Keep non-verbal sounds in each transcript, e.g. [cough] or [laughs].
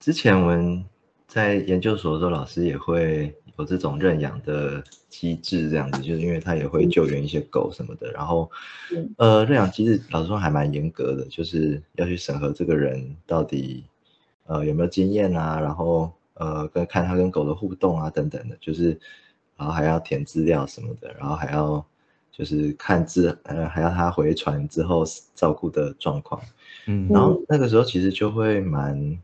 之前我们在研究所的时候，老师也会有这种认养的机制，这样子，就是因为他也会救援一些狗什么的。然后，呃，认养机制老师说还蛮严格的，就是要去审核这个人到底呃有没有经验啊，然后呃跟看他跟狗的互动啊等等的，就是然后还要填资料什么的，然后还要就是看资呃还要他回传之后照顾的状况。嗯，然后那个时候其实就会蛮。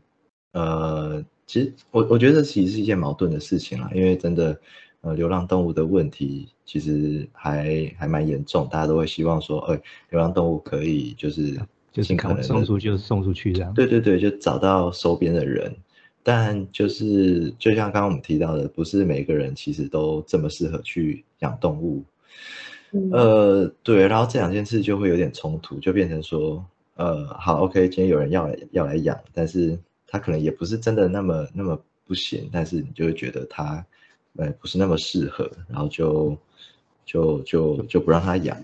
呃，其实我我觉得其实是一件矛盾的事情啦，因为真的，呃，流浪动物的问题其实还还蛮严重，大家都会希望说，哎，流浪动物可以就是就尽可能送出就送出去这样。对对对，就找到收编的人，但就是就像刚刚我们提到的，不是每个人其实都这么适合去养动物。呃，对，然后这两件事就会有点冲突，就变成说，呃，好，OK，今天有人要要来养，但是。他可能也不是真的那么那么不行，但是你就会觉得他，呃，不是那么适合，然后就就就就不让他养。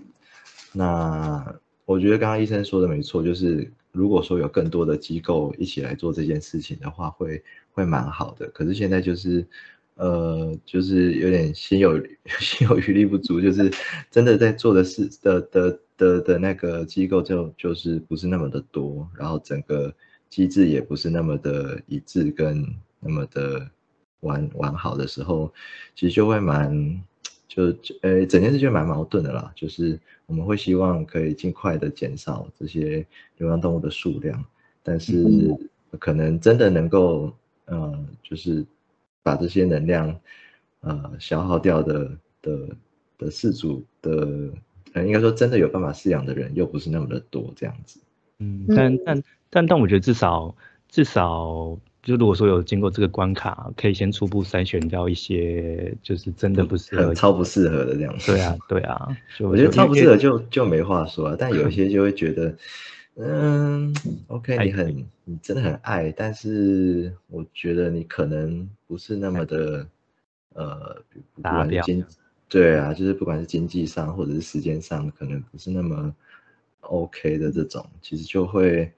那我觉得刚刚医生说的没错，就是如果说有更多的机构一起来做这件事情的话，会会蛮好的。可是现在就是，呃，就是有点心有 [laughs] 心有余力不足，就是真的在做的事的的的的那个机构就就是不是那么的多，然后整个。机制也不是那么的一致跟那么的完完好的时候，其实就会蛮就呃整件事就蛮矛盾的啦。就是我们会希望可以尽快的减少这些流浪动物的数量，但是可能真的能够呃就是把这些能量呃消耗掉的的的饲主的呃应该说真的有办法饲养的人又不是那么的多这样子。嗯，但但。但但我觉得至少至少就如果说有经过这个关卡，可以先初步筛选掉一些就是真的不适合、超不适合的这样子。对啊，对啊，我觉得超不适合就就没话说啊。但有一些就会觉得，嗯，OK，你很你真的很爱，但是我觉得你可能不是那么的呃，不管经对啊，就是不管是经济上或者是时间上，可能不是那么 OK 的这种，其实就会。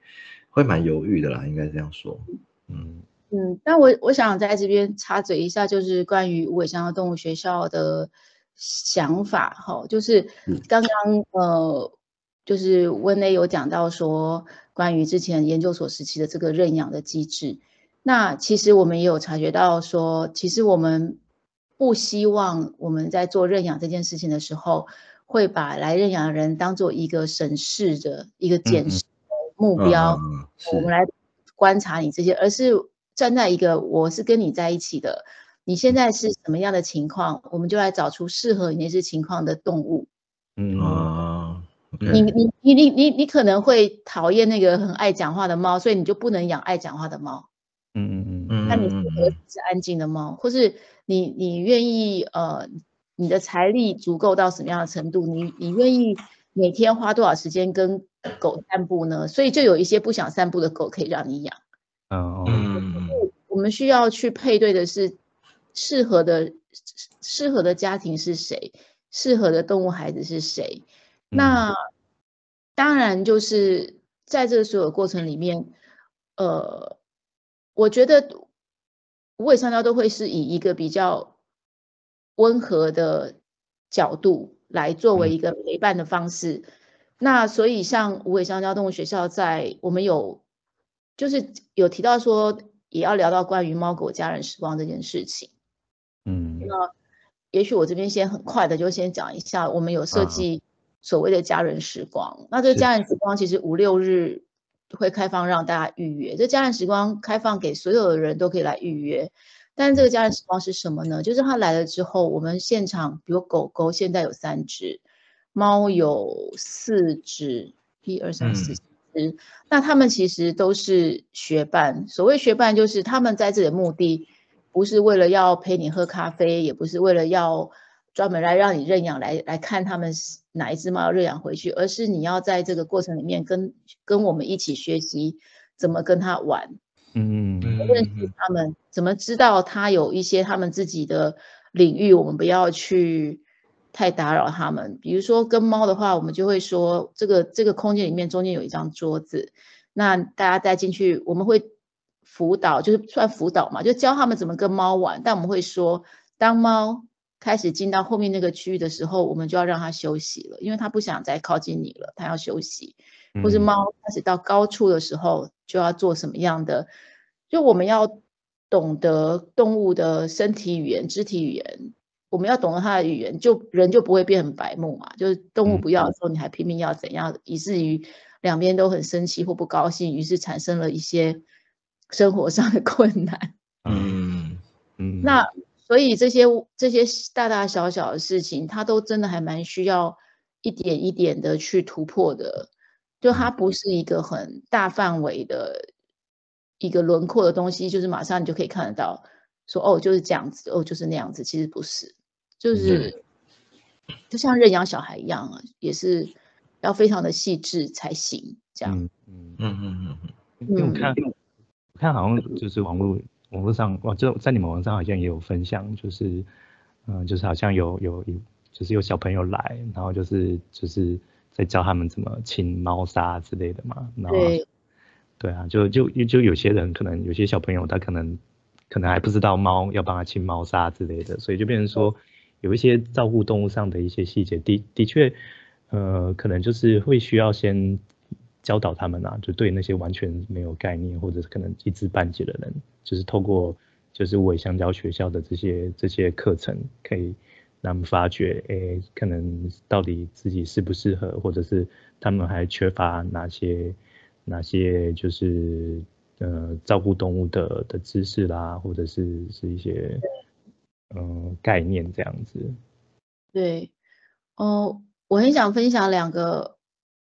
会蛮犹豫的啦，应该这样说。嗯。嗯，但我我想在这边插嘴一下，就是关于无尾香蕉动物学校的想法哈，就是刚刚呃，就是温内有讲到说，关于之前研究所时期的这个认养的机制，那其实我们也有察觉到说，其实我们不希望我们在做认养这件事情的时候，会把来认养的人当做一个审视的一个检视。目标，我们来观察你这些，而是站在一个我是跟你在一起的，你现在是什么样的情况，我们就来找出适合你那些情况的动物。嗯啊，你你你你你你可能会讨厌那个很爱讲话的猫，所以你就不能养爱讲话的猫。嗯嗯嗯，那你适合是安静的猫，或是你你愿意呃，你的财力足够到什么样的程度，你你愿意。每天花多少时间跟狗散步呢？所以就有一些不想散步的狗可以让你养。嗯，我们需要去配对的是适合的适合的家庭是谁，适合的动物孩子是谁。那当然就是在这个所有过程里面，呃，我觉得无尾香蕉都会是以一个比较温和的角度。来作为一个陪伴的方式，那所以像无尾香蕉动物学校在我们有就是有提到说也要聊到关于猫狗家人时光这件事情，嗯，那也许我这边先很快的就先讲一下，我们有设计所谓的家人时光，那这个家人时光其实五六日会开放让大家预约，这家人时光开放给所有的人都可以来预约。但是这个家人时光是什么呢？就是他来了之后，我们现场比如狗狗现在有三只，猫有四只，一二三四只。那他们其实都是学伴。所谓学伴，就是他们在这里的目的，不是为了要陪你喝咖啡，也不是为了要专门来让你认养来来看他们哪一只猫要认养回去，而是你要在这个过程里面跟跟我们一起学习怎么跟他玩。嗯嗯，认识他们，怎么知道他有一些他们自己的领域，我们不要去太打扰他们。比如说跟猫的话，我们就会说，这个这个空间里面中间有一张桌子，那大家带进去，我们会辅导，就是算辅导嘛，就教他们怎么跟猫玩。但我们会说，当猫开始进到后面那个区域的时候，我们就要让它休息了，因为它不想再靠近你了，它要休息。或是猫开始到高处的时候，就要做什么样的？就我们要懂得动物的身体语言、肢体语言，我们要懂得它的语言，就人就不会变很白目嘛。就是动物不要的时候，你还拼命要怎样，以至于两边都很生气或不高兴，于是产生了一些生活上的困难。嗯嗯。那所以这些这些大大小小的事情，它都真的还蛮需要一点一点的去突破的。就它不是一个很大范围的一个轮廓的东西，就是马上你就可以看得到，说哦就是这样子，哦就是那样子，其实不是，就是就像认养小孩一样啊，也是要非常的细致才行，这样。嗯嗯嗯嗯嗯。因为我看我看好像就是网络网络上，哇，就在你们网上好像也有分享，就是嗯，就是好像有有有，就是有小朋友来，然后就是就是。在教他们怎么清猫砂之类的嘛，然后对啊，就就就有些人可能有些小朋友他可能可能还不知道猫要帮他清猫砂之类的，所以就变成说有一些照顾动物上的一些细节，的的确，呃，可能就是会需要先教导他们啊，就对那些完全没有概念或者是可能一知半解的人，就是透过就是尾香蕉学校的这些这些课程可以。他们发觉，哎，可能到底自己适不适合，或者是他们还缺乏哪些哪些，就是呃照顾动物的的知识啦，或者是是一些嗯概念这样子。对，哦，我很想分享两个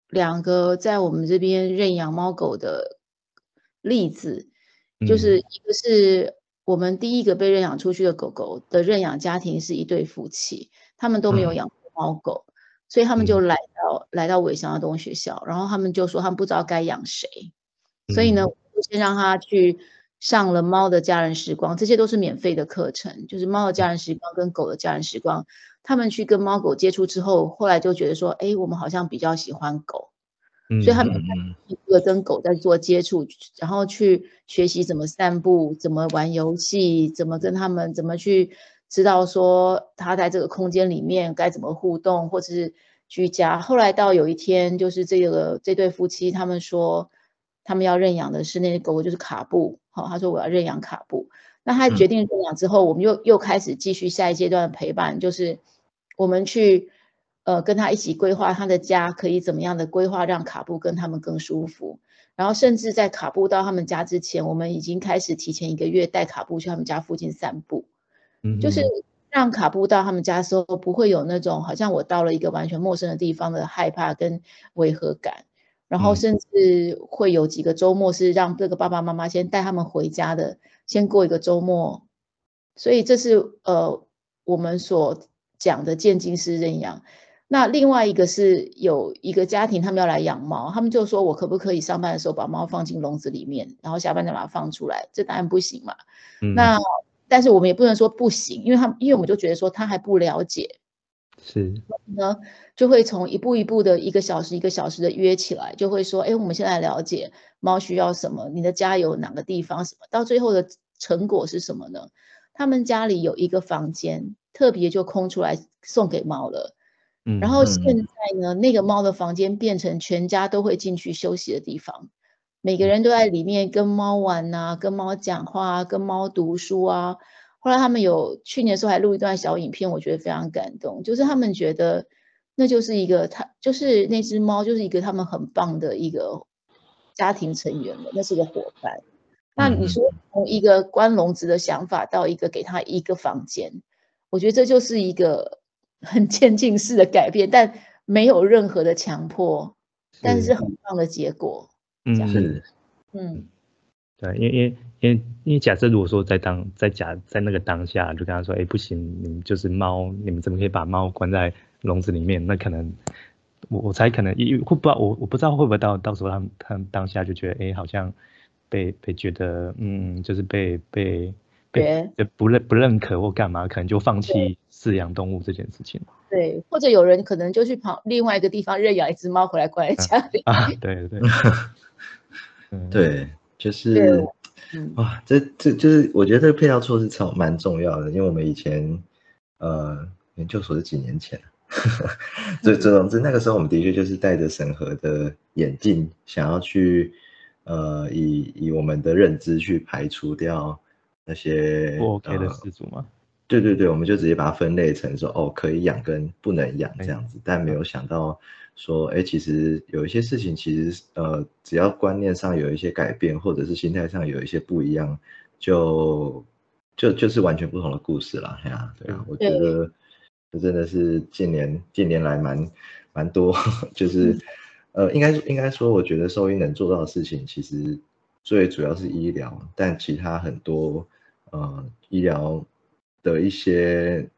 两个在我们这边认养猫狗的例子，就是一个是。我们第一个被认养出去的狗狗的认养家庭是一对夫妻，他们都没有养过猫狗，所以他们就来到来到伟翔的动物学校，然后他们就说他们不知道该养谁，所以呢，就先让他去上了猫的家人时光，这些都是免费的课程，就是猫的家人时光跟狗的家人时光，他们去跟猫狗接触之后，后来就觉得说，哎，我们好像比较喜欢狗。所以他们一个跟狗在做接触，然后去学习怎么散步，怎么玩游戏，怎么跟他们，怎么去知道说他在这个空间里面该怎么互动，或者是居家。后来到有一天，就是这个这对夫妻他们说，他们要认养的是那个狗，就是卡布。好，他说我要认养卡布。那他决定认养之后，我们又又开始继续下一阶段的陪伴，就是我们去。呃，跟他一起规划他的家可以怎么样的规划，让卡布跟他们更舒服。然后甚至在卡布到他们家之前，我们已经开始提前一个月带卡布去他们家附近散步，嗯，就是让卡布到他们家的时候不会有那种好像我到了一个完全陌生的地方的害怕跟违和感。然后甚至会有几个周末是让这个爸爸妈妈先带他们回家的，先过一个周末。所以这是呃我们所讲的渐进式认养。那另外一个是有一个家庭，他们要来养猫，他们就说我可不可以上班的时候把猫放进笼子里面，然后下班再把它放出来？这当然不行嘛。那但是我们也不能说不行，因为他因为我们就觉得说他还不了解，是呢，就会从一步一步的一个小时一个小时的约起来，就会说，哎，我们现在了解猫需要什么，你的家有哪个地方什么，到最后的成果是什么呢？他们家里有一个房间特别就空出来送给猫了。然后现在呢，那个猫的房间变成全家都会进去休息的地方，每个人都在里面跟猫玩啊，跟猫讲话，跟猫读书啊。后来他们有去年的时候还录一段小影片，我觉得非常感动，就是他们觉得那就是一个他就是那只猫就是一个他们很棒的一个家庭成员了，那是个伙伴。那你说从一个关笼子的想法到一个给他一个房间，我觉得这就是一个。很渐进式的改变，但没有任何的强迫，但是很棒的结果。嗯，是，嗯，对，因为因为因为因为假设如果说在当在假在那个当下就跟他说，哎，不行，你们就是猫，你们怎么可以把猫关在笼子里面？那可能我我才可能，会不知道我我不知道会不会到到时候他们他们当下就觉得，哎，好像被被觉得嗯，就是被被被不认不认可或干嘛，可能就放弃饲养动物这件事情。对，或者有人可能就去跑另外一个地方认养一只猫回来关在家里。啊，对对，[laughs] 对，就是哇，这这就是我觉得这个配套措施超蛮重要的，因为我们以前呃研究所是几年前。所以总之，那个时候我们的确就是戴着审核的眼镜，想要去，呃，以以我们的认知去排除掉那些不 OK 的事主吗？对对对，我们就直接把它分类成说，哦，可以养跟不能养这样子。但没有想到说，哎，其实有一些事情，其实呃，只要观念上有一些改变，或者是心态上有一些不一样，就就就是完全不同的故事了。哎呀，对啊，我觉得。这真的是近年近年来蛮蛮多，[laughs] 就是呃，应该应该说，我觉得兽医能做到的事情，其实最主要是医疗，但其他很多呃医疗的一些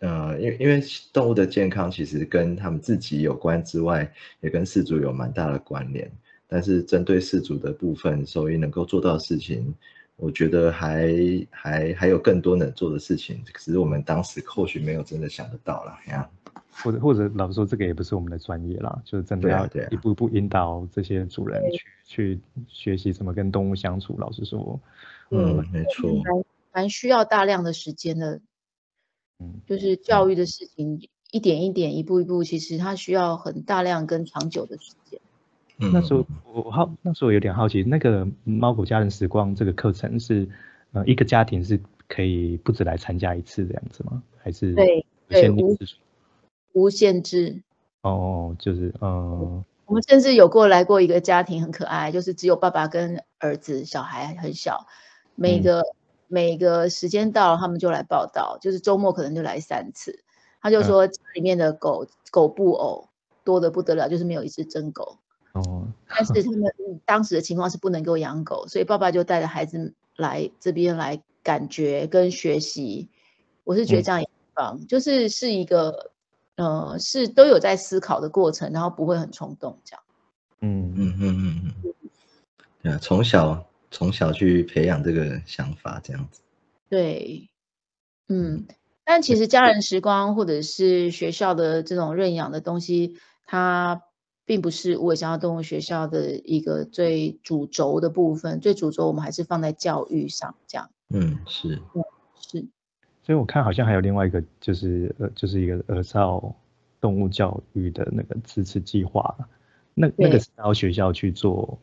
呃，因为因为动物的健康其实跟他们自己有关之外，也跟饲主有蛮大的关联。但是针对饲主的部分，兽医能够做到的事情。我觉得还还还有更多能做的事情，只是我们当时或许没有真的想得到了呀。或者或者老实说，这个也不是我们的专业啦，就是真的要一步一步引导这些主人去去学习怎么跟动物相处。老实说，嗯，没错，蛮需要大量的时间的。嗯，就是教育的事情，一点一点，一步一步，其实它需要很大量跟长久的时间。那时候我好，那时候有点好奇，那个猫狗家人时光这个课程是，呃，一个家庭是可以不止来参加一次这样子吗？还是对对无无限制？哦，就是嗯，我们甚至有过来过一个家庭很可爱，就是只有爸爸跟儿子，小孩很小，每个每个时间到了他们就来报道，就是周末可能就来三次。他就说家里面的狗狗布偶多的不得了，就是没有一只真狗。哦，但是他们当时的情况是不能够养狗，所以爸爸就带着孩子来这边来感觉跟学习。我是觉得这样也棒，就是是一个呃，是都有在思考的过程，然后不会很冲动这样。嗯嗯嗯嗯嗯，对啊，从小从小去培养这个想法这样子。对，嗯，但其实家人时光或者是学校的这种认养的东西，它。并不是我想要动物学校的一个最主轴的部分，最主轴我们还是放在教育上，这样。嗯，是，是。所以我看好像还有另外一个，就是呃，就是一个儿少动物教育的那个支持计划，那那个是到学校去做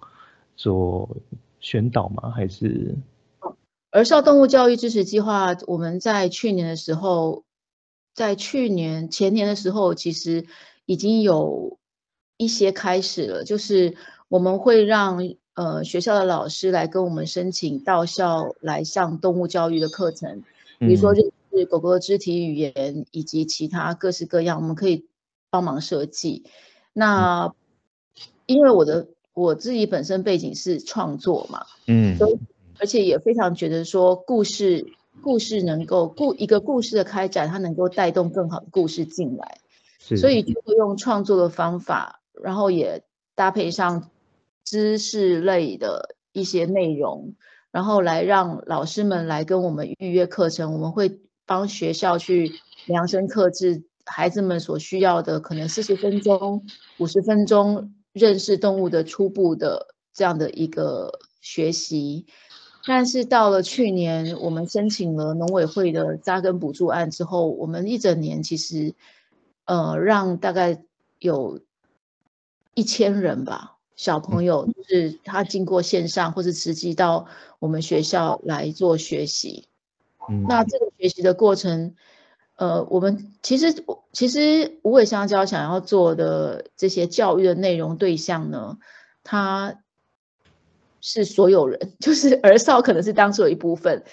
做宣导吗？还是？儿少动物教育支持计划，我们在去年的时候，在去年前年的时候，其实已经有。一些开始了，就是我们会让呃学校的老师来跟我们申请到校来上动物教育的课程，比如说就是狗狗的肢体语言以及其他各式各样，我们可以帮忙设计。那因为我的我自己本身背景是创作嘛，嗯，而且也非常觉得说故事故事能够故一个故事的开展，它能够带动更好的故事进来，所以就会用创作的方法。然后也搭配上知识类的一些内容，然后来让老师们来跟我们预约课程。我们会帮学校去量身刻制孩子们所需要的，可能四十分钟、五十分钟认识动物的初步的这样的一个学习。但是到了去年，我们申请了农委会的扎根补助案之后，我们一整年其实呃让大概有。一千人吧，小朋友就是他经过线上或是实际到我们学校来做学习。那这个学习的过程，呃，我们其实其实无尾香蕉想要做的这些教育的内容对象呢，他是所有人，[laughs] 就是儿少可能是当初的一部分，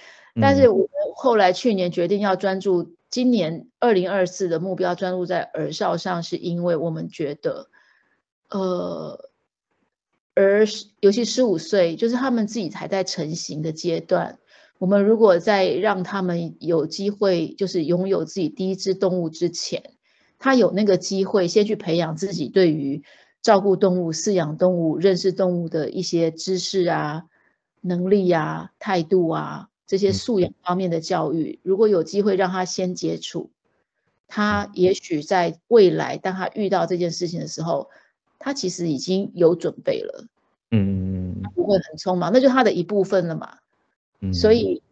但是我们后来去年决定要专注今年二零二四的目标专注在儿少上，是因为我们觉得。呃，而尤其十五岁，就是他们自己还在成型的阶段。我们如果在让他们有机会，就是拥有自己第一只动物之前，他有那个机会先去培养自己对于照顾动物、饲养动物、认识动物的一些知识啊、能力啊、态度啊这些素养方面的教育，如果有机会让他先接触，他也许在未来当他遇到这件事情的时候，他其实已经有准备了。嗯，不会很匆忙，那就他的一部分了嘛。嗯，所以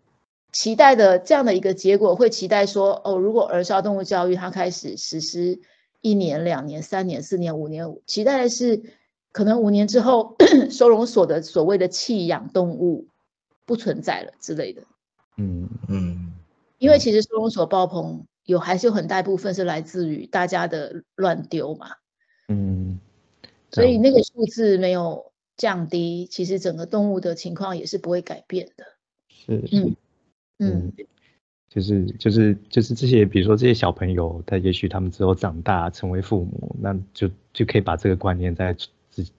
期待的这样的一个结果，会期待说，哦，如果儿少动物教育它开始实施一年、两年、三年、四年、五年，期待的是可能五年之后，[coughs] 收容所的所谓的弃养动物不存在了之类的。嗯嗯，因为其实收容所爆棚有还是有很大一部分是来自于大家的乱丢嘛。嗯，所以那个数字没有。降低，其实整个动物的情况也是不会改变的。是，嗯嗯，就是就是就是这些，比如说这些小朋友，他也许他们之后长大成为父母，那就就可以把这个观念再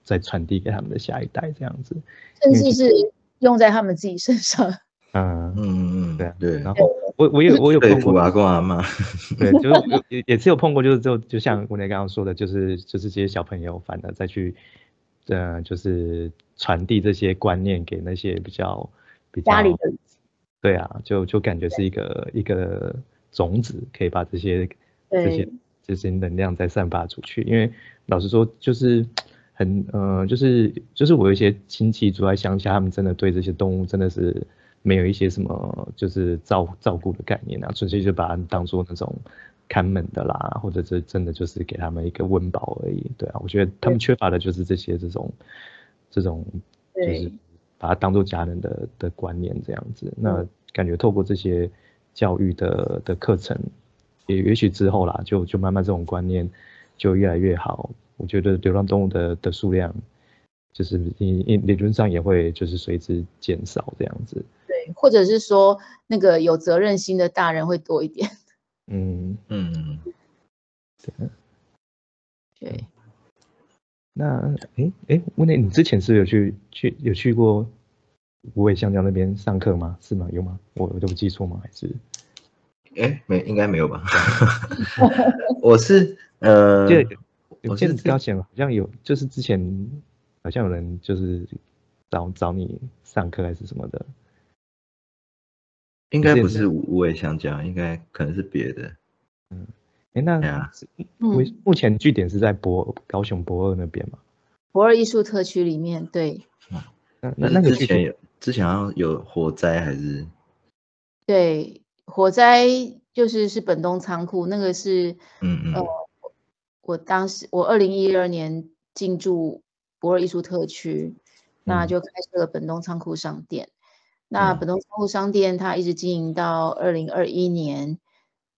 再传递给他们的下一代，这样子，甚至是用在他们自己身上。嗯 [laughs] 嗯嗯，对对。然后我我有 [laughs] 我有碰过阿公阿妈，对，就是也也是有碰过，就是就就像吴磊刚刚说的，就是就是这些小朋友，反而再去。呃，就是传递这些观念给那些比较家里的，对啊，就就感觉是一个一个种子，可以把这些这些这些能量再散发出去。因为老实说，就是很呃，就是就是我有一些亲戚住在乡下，他们真的对这些动物真的是没有一些什么就是照照顾的概念啊，纯粹就把它当做那种。看门的啦，或者是真的就是给他们一个温饱而已，对啊，我觉得他们缺乏的就是这些这种这种，就是把它当做家人的的观念这样子。那感觉透过这些教育的的课程，也也许之后啦，就就慢慢这种观念就越来越好。我觉得流浪动物的的数量，就是理理论上也会就是随之减少这样子。对，或者是说那个有责任心的大人会多一点。嗯嗯，对对，那哎哎，问你，你之前是有去去有去过无尾香蕉那边上课吗？是吗？有吗？我我都记错吗？还是？哎，没，应该没有吧？[laughs] 我是呃，我记得之前好像有，就是之前好像有人就是找找你上课还是什么的。应该不是无尾香蕉，应该可能是别的。嗯，哎，那目目前据点是在博高雄博二那边嘛？博二艺术特区里面，对。那那那个之前有之前好像有火灾还是？对，火灾就是是本东仓库，那个是嗯嗯。呃，我当时我二零一二年进驻博二艺术特区，那就开设了本东仓库商店。那本东仓库商店，它一直经营到二零二一年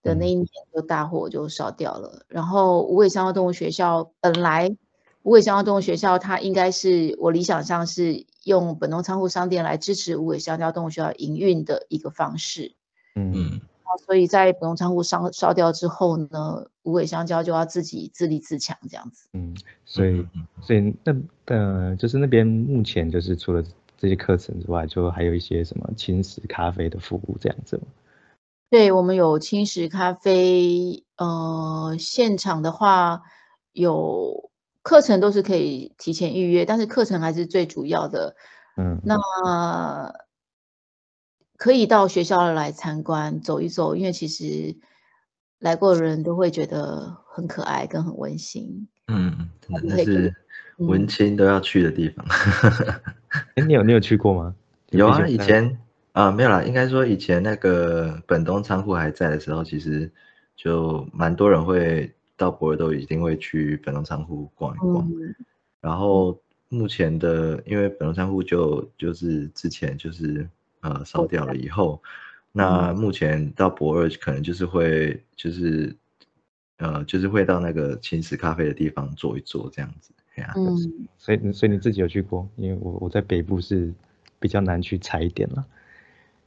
的那一年，就大火就烧掉了。然后无尾香蕉动物学校本来无尾香蕉动物学校，它应该是我理想上是用本农仓库商店来支持无尾香蕉动物学校营运的一个方式。嗯，所以在本农仓库烧烧掉之后呢，无尾香蕉就要自己自立自强这样子。嗯，所以所以那呃，就是那边目前就是除了。这些课程之外，就还有一些什么轻食咖啡的服务这样子吗？对，我们有轻食咖啡，呃，现场的话有课程都是可以提前预约，但是课程还是最主要的。嗯，那可以到学校来参观走一走，因为其实来过的人都会觉得很可爱跟很温馨。嗯，那是文青都要去的地方。[laughs] 哎，你有你有去过吗？有啊，以前啊没有啦，应该说以前那个本东仓库还在的时候，其实就蛮多人会到博尔都一定会去本东仓库逛一逛。然后目前的，因为本东仓库就就是之前就是呃烧掉了以后，那目前到博尔可能就是会就是呃就是会到那个青石咖啡的地方坐一坐这样子。嗯，所以所以你自己有去过？因为我我在北部是比较难去踩点了。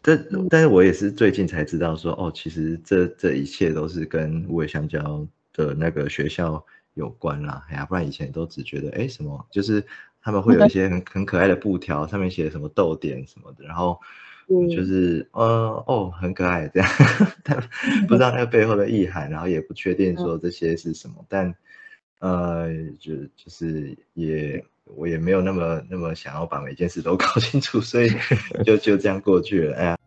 这但是我也是最近才知道说，哦，其实这这一切都是跟无尾香蕉的那个学校有关啦。哎呀，不然以前都只觉得，哎，什么就是他们会有一些很很可爱的布条，上面写什么逗点什么的，然后就是呃哦很可爱这样，[laughs] 但 [laughs] 不知道那个背后的意涵，然后也不确定说这些是什么，但。呃，就就是也我也没有那么那么想要把每件事都搞清楚，所以就就这样过去了。哎呀。